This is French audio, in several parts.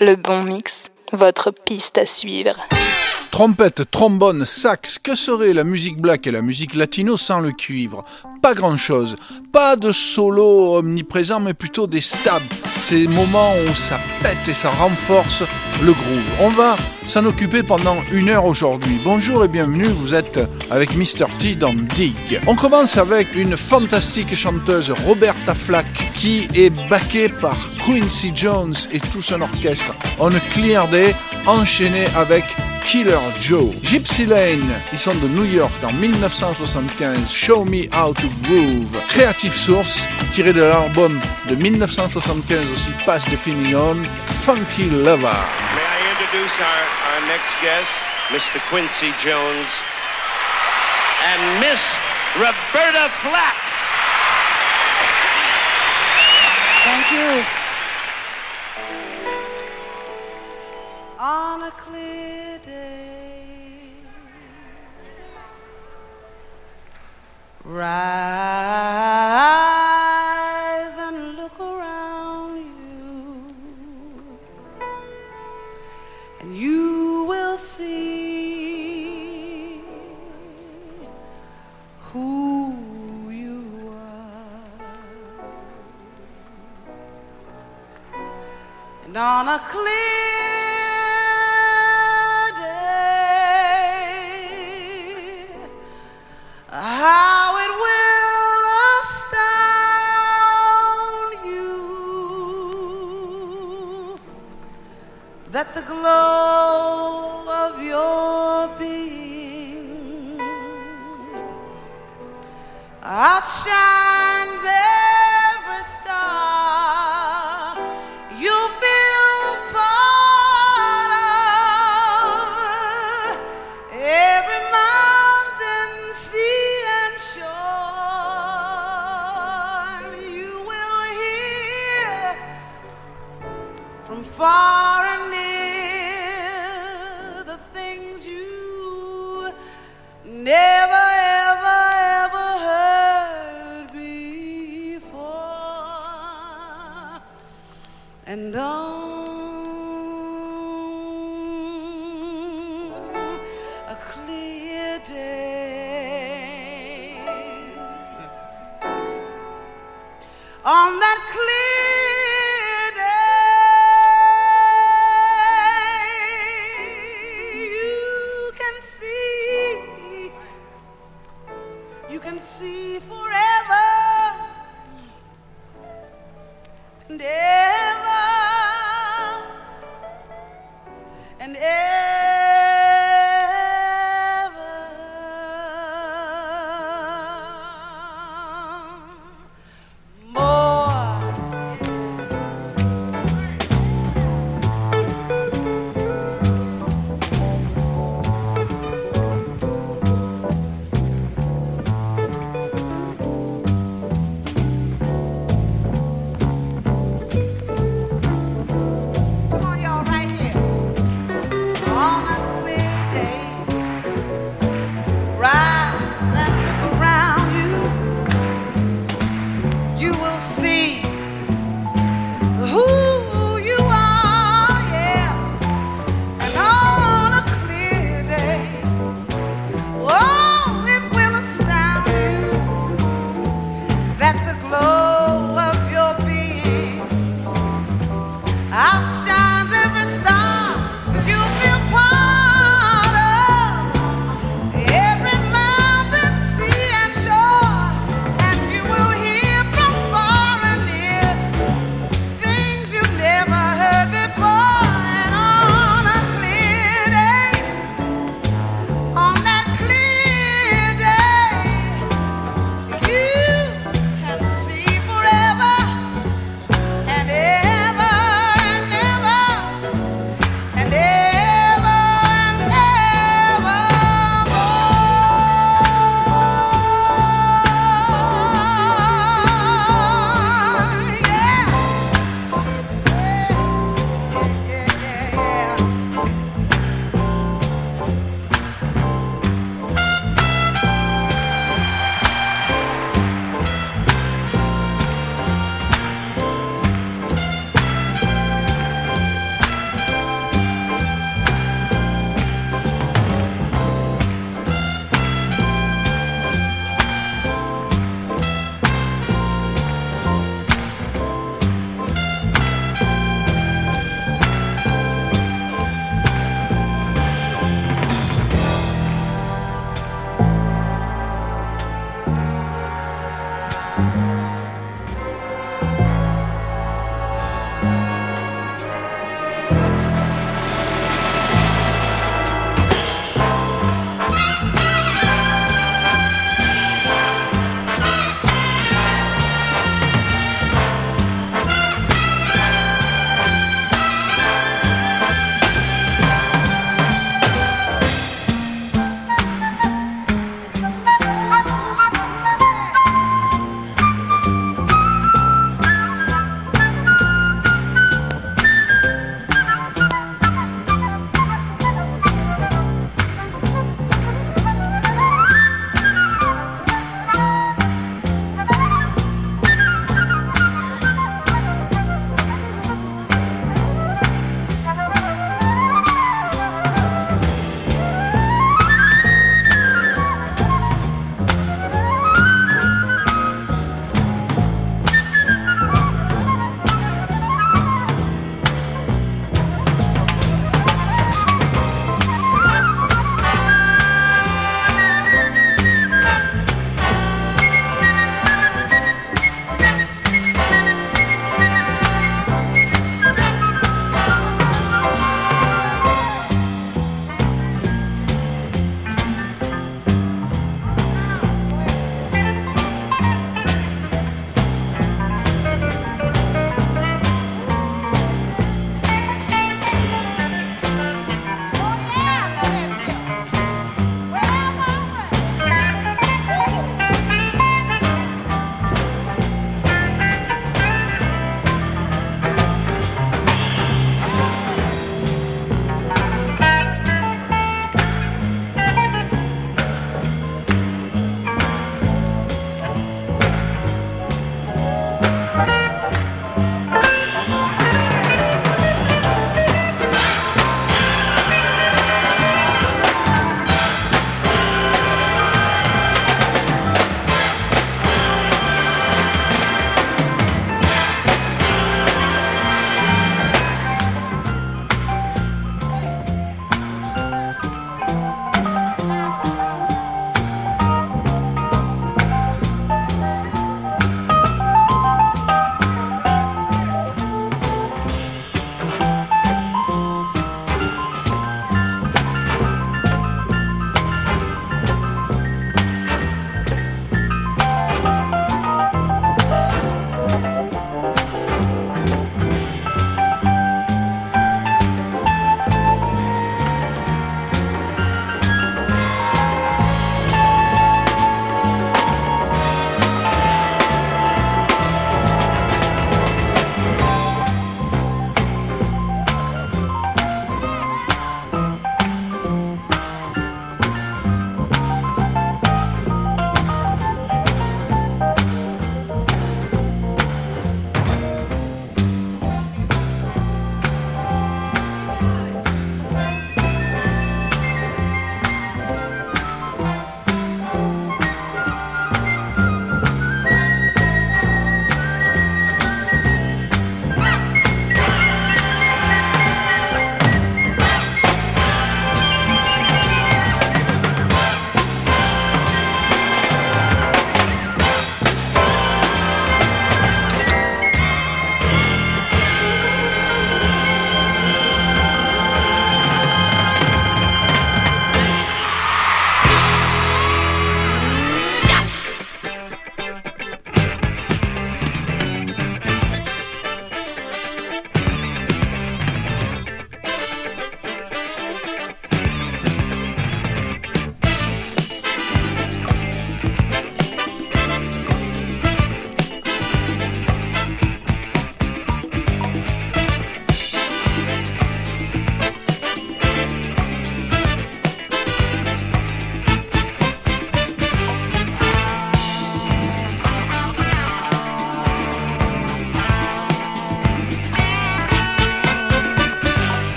Le bon mix, votre piste à suivre. Trompette, trombone, sax, que serait la musique black et la musique latino sans le cuivre? Pas grand-chose. Pas de solo omniprésent, mais plutôt des stabs. Ces moments où ça pète et ça renforce le groove. On va s'en occuper pendant une heure aujourd'hui. Bonjour et bienvenue, vous êtes avec Mr. T dans Dig. On commence avec une fantastique chanteuse, Roberta Flack, qui est backée par Quincy Jones et tout son orchestre. On clear day, enchaîné avec Killer Joe. Gypsy Lane, ils sont de New York en 1975. Show Me How to Groove. Creative Source, tiré de l'album de 1975 aussi, Pass the Feeling Funky Lover. May I introduce our, our next guest, Mr. Quincy Jones and Miss Roberta Flack. Thank you. Rise and look around you, and you will see who you are. And on a clear that the glow of your being outshines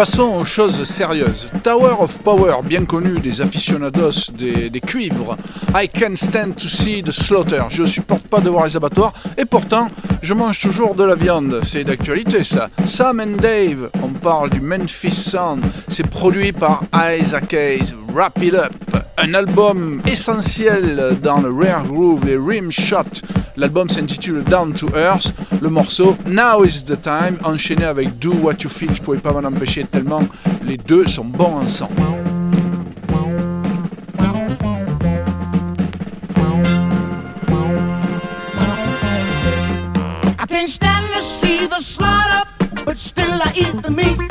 Passons aux choses sérieuses. Tower of Power, bien connu des aficionados des, cuivres. I can't stand to see the slaughter. Je supporte pas de voir les abattoirs. Et pourtant, je mange toujours de la viande. C'est d'actualité ça. Sam and Dave, on parle du Memphis Sound. C'est produit par Isaac Hayes. Wrap It Up. Un album essentiel dans le rare groove, les rim shots. L'album s'intitule Down to Earth le morceau Now is the time, enchaîné avec Do What You Feel. Je pouvais pas m'en empêcher tellement les deux sont bons ensemble. I can't stand to see the slaughter, but still I eat the meat.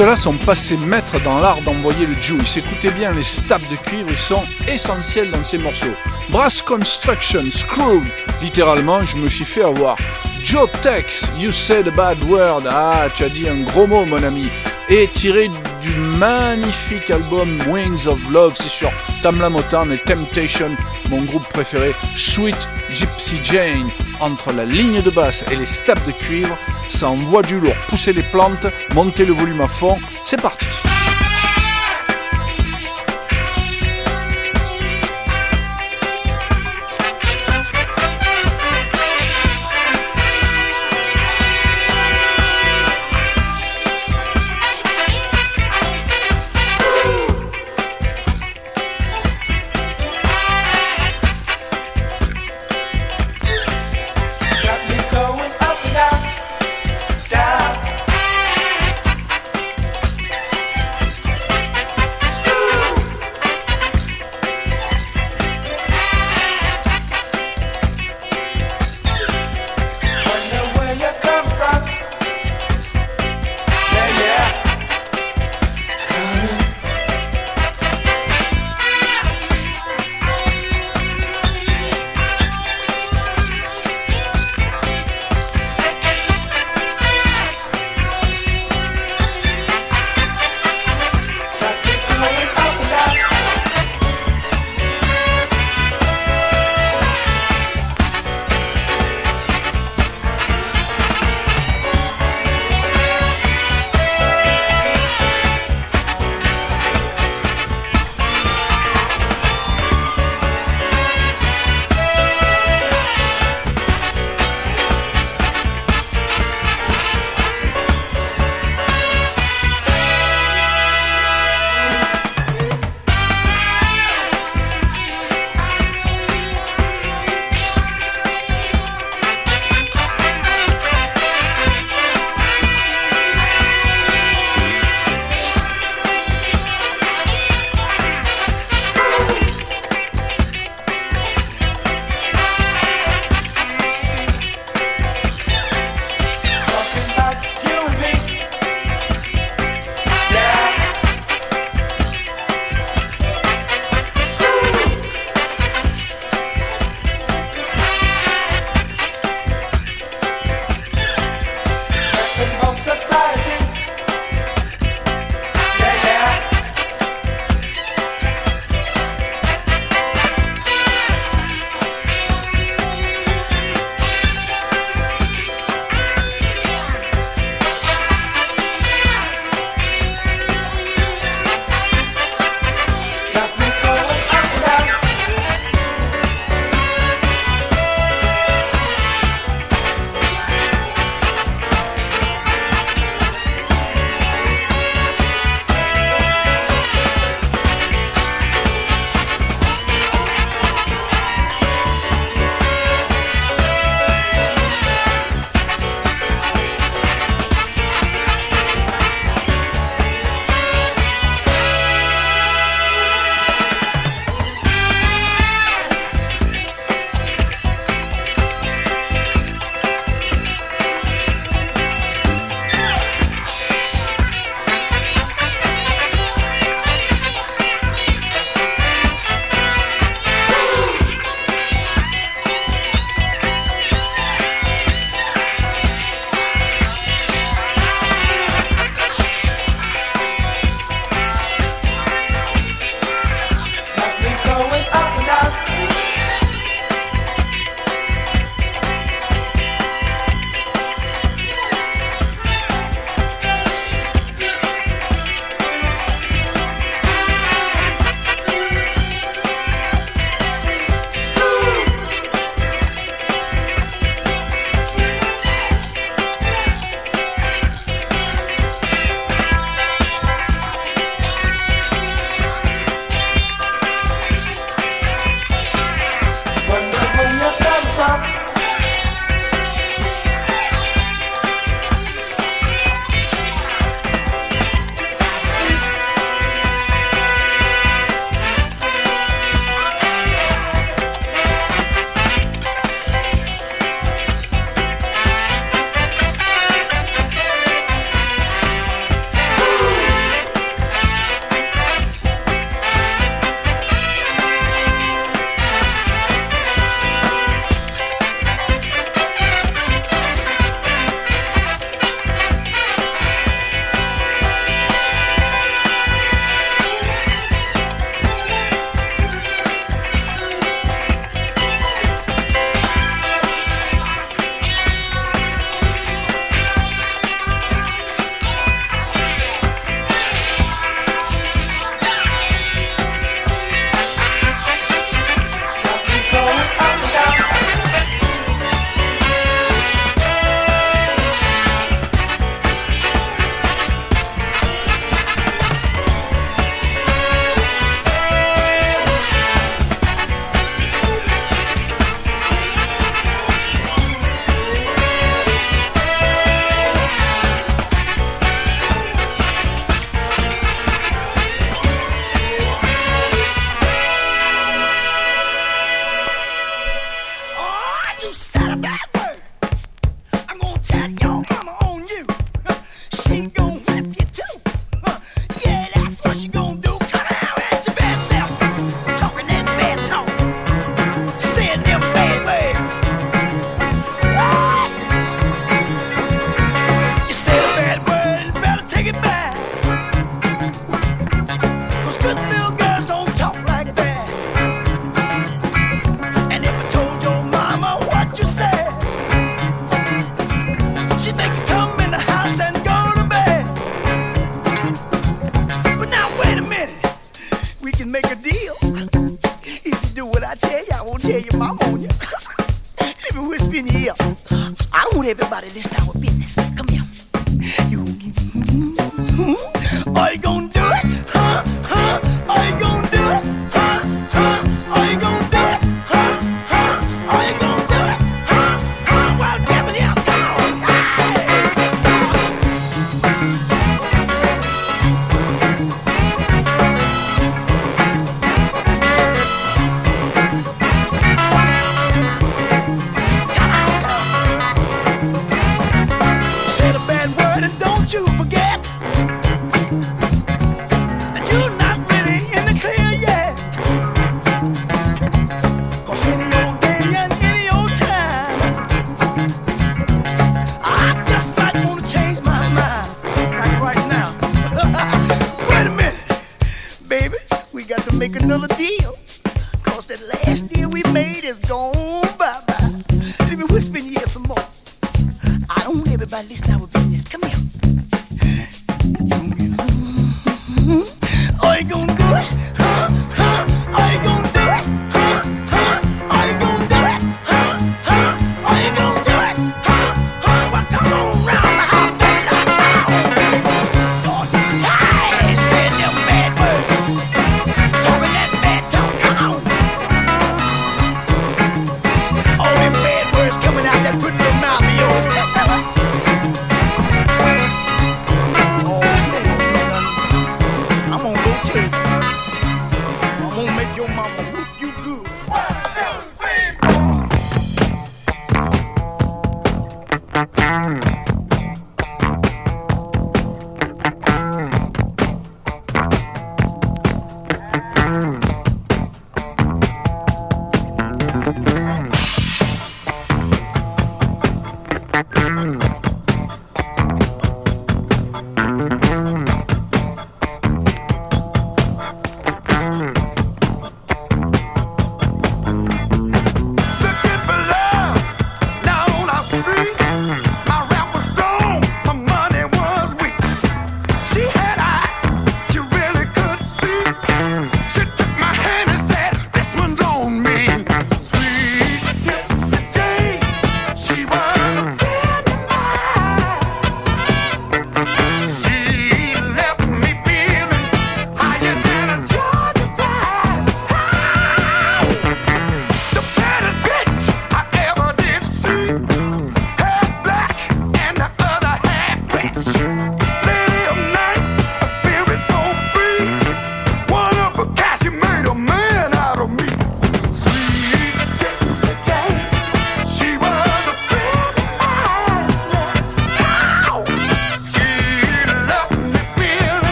Ceux-là sont passés maîtres dans l'art d'envoyer le juice. Écoutez bien, les stabs de cuivre, ils sont essentiels dans ces morceaux. Brass Construction, Screw, littéralement, je me suis fait avoir. Joe Tex, You Said a Bad Word, ah, tu as dit un gros mot, mon ami. Et tiré du magnifique album Wings of Love, c'est sur Tamla Motown et Temptation, mon groupe préféré, Sweet Gypsy Jane. Entre la ligne de basse et les stabs de cuivre, ça envoie du lourd. Poussez les plantes, montez le volume à fond, c'est parti. make a deal. If you do what I tell you, I won't tell your mama. on you. Let me whisper in your ear. I want everybody to start with business.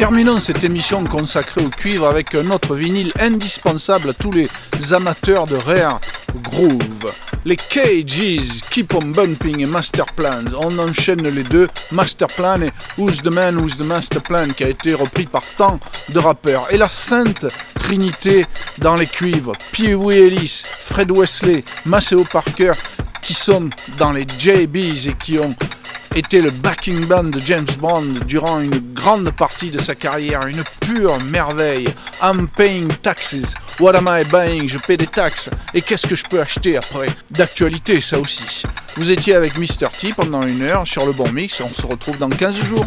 Terminons cette émission consacrée au cuivre avec un autre vinyle indispensable à tous les amateurs de rare groove. Les Cages, Keep on Bumping et Masterplan. On enchaîne les deux, Masterplan et Who's the Man, Who's the Masterplan, qui a été repris par tant de rappeurs. Et la sainte trinité dans les cuivres, Pee Wee Ellis, Fred Wesley, Maceo Parker, qui sont dans les JBs et qui ont était le backing band de James Bond durant une grande partie de sa carrière, une pure merveille. I'm paying taxes. What am I buying? Je paie des taxes. Et qu'est-ce que je peux acheter après? D'actualité, ça aussi. Vous étiez avec Mr. T pendant une heure sur le bon mix. On se retrouve dans 15 jours.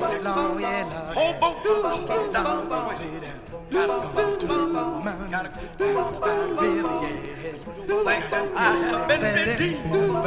long, yeah, long. Hobo doo, it's long, boy. Come to the mountain, down by the river, yeah. I have been redeemed.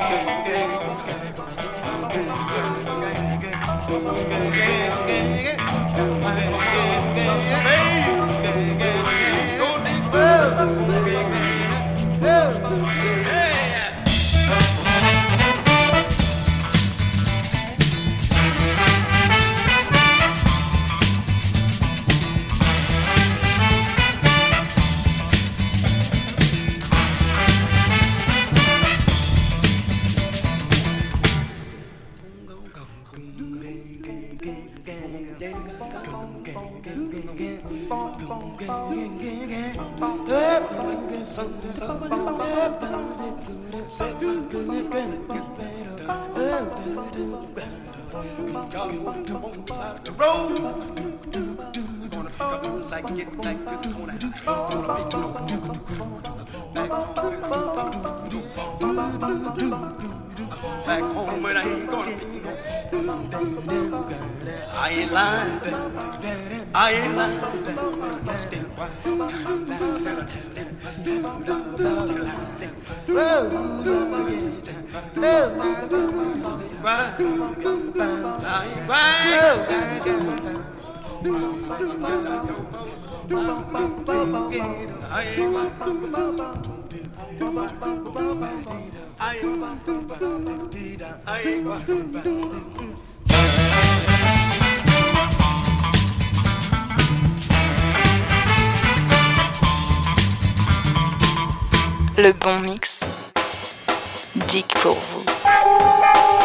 Hey! I ain't Le bon mix. Dick pour vous.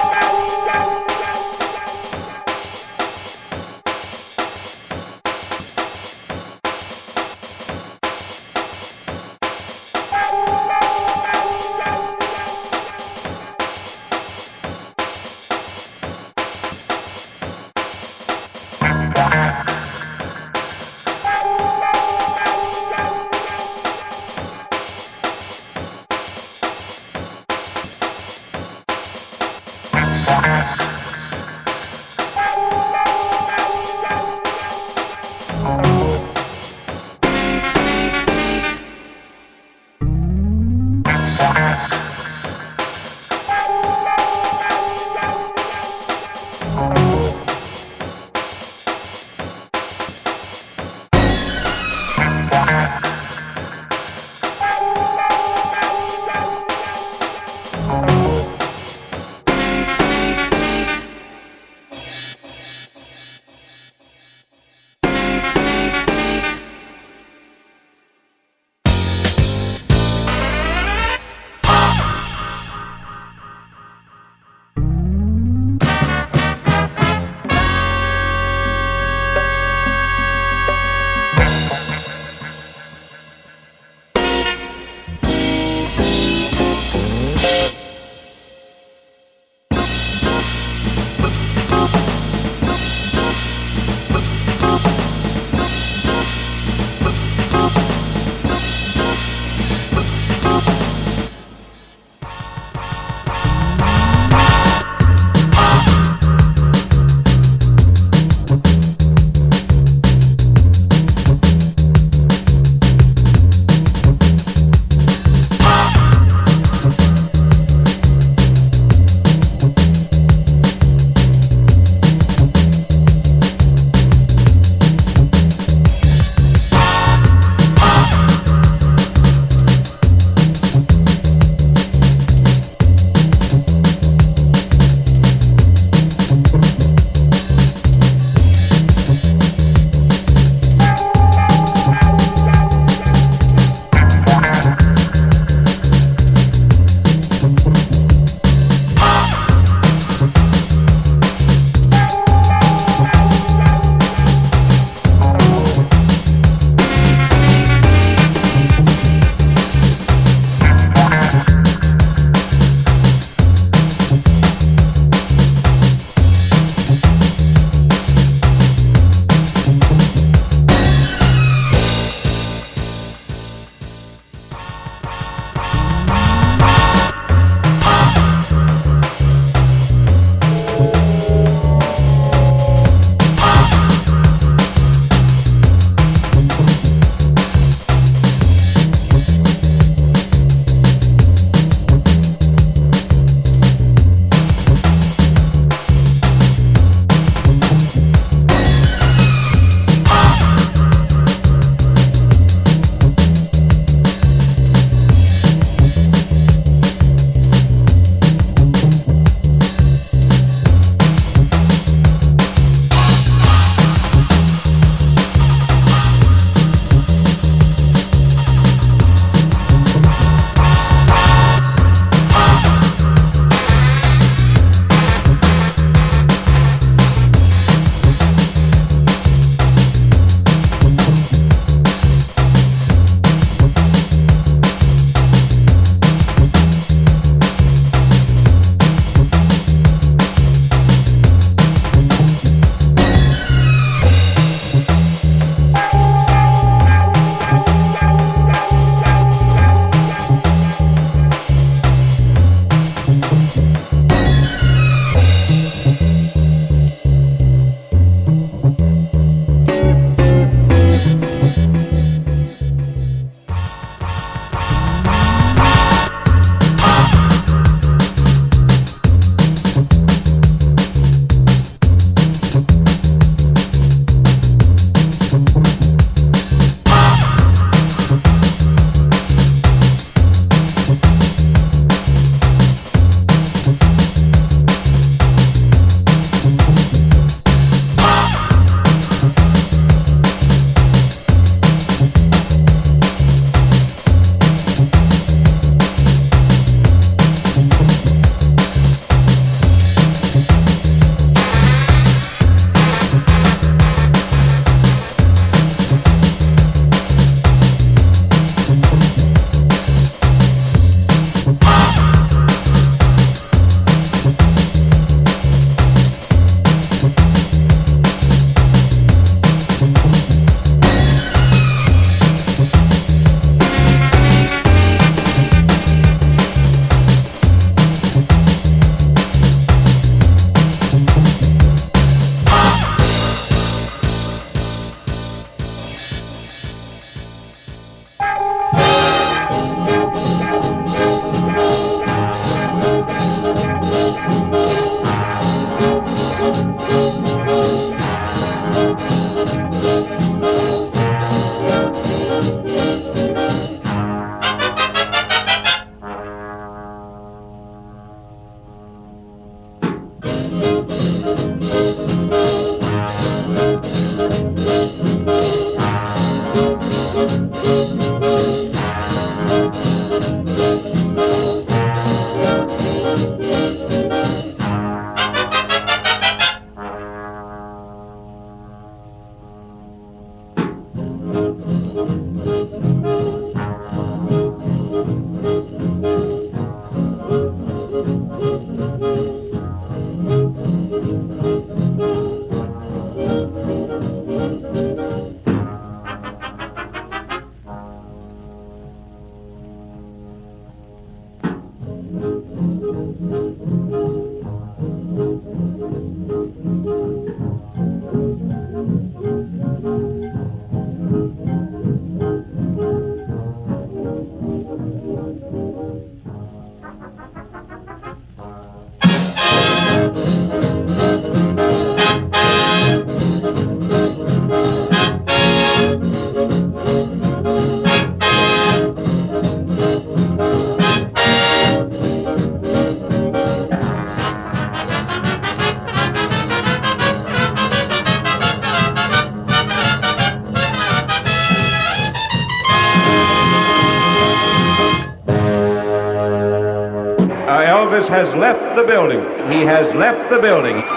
Has left the building. He has left the building.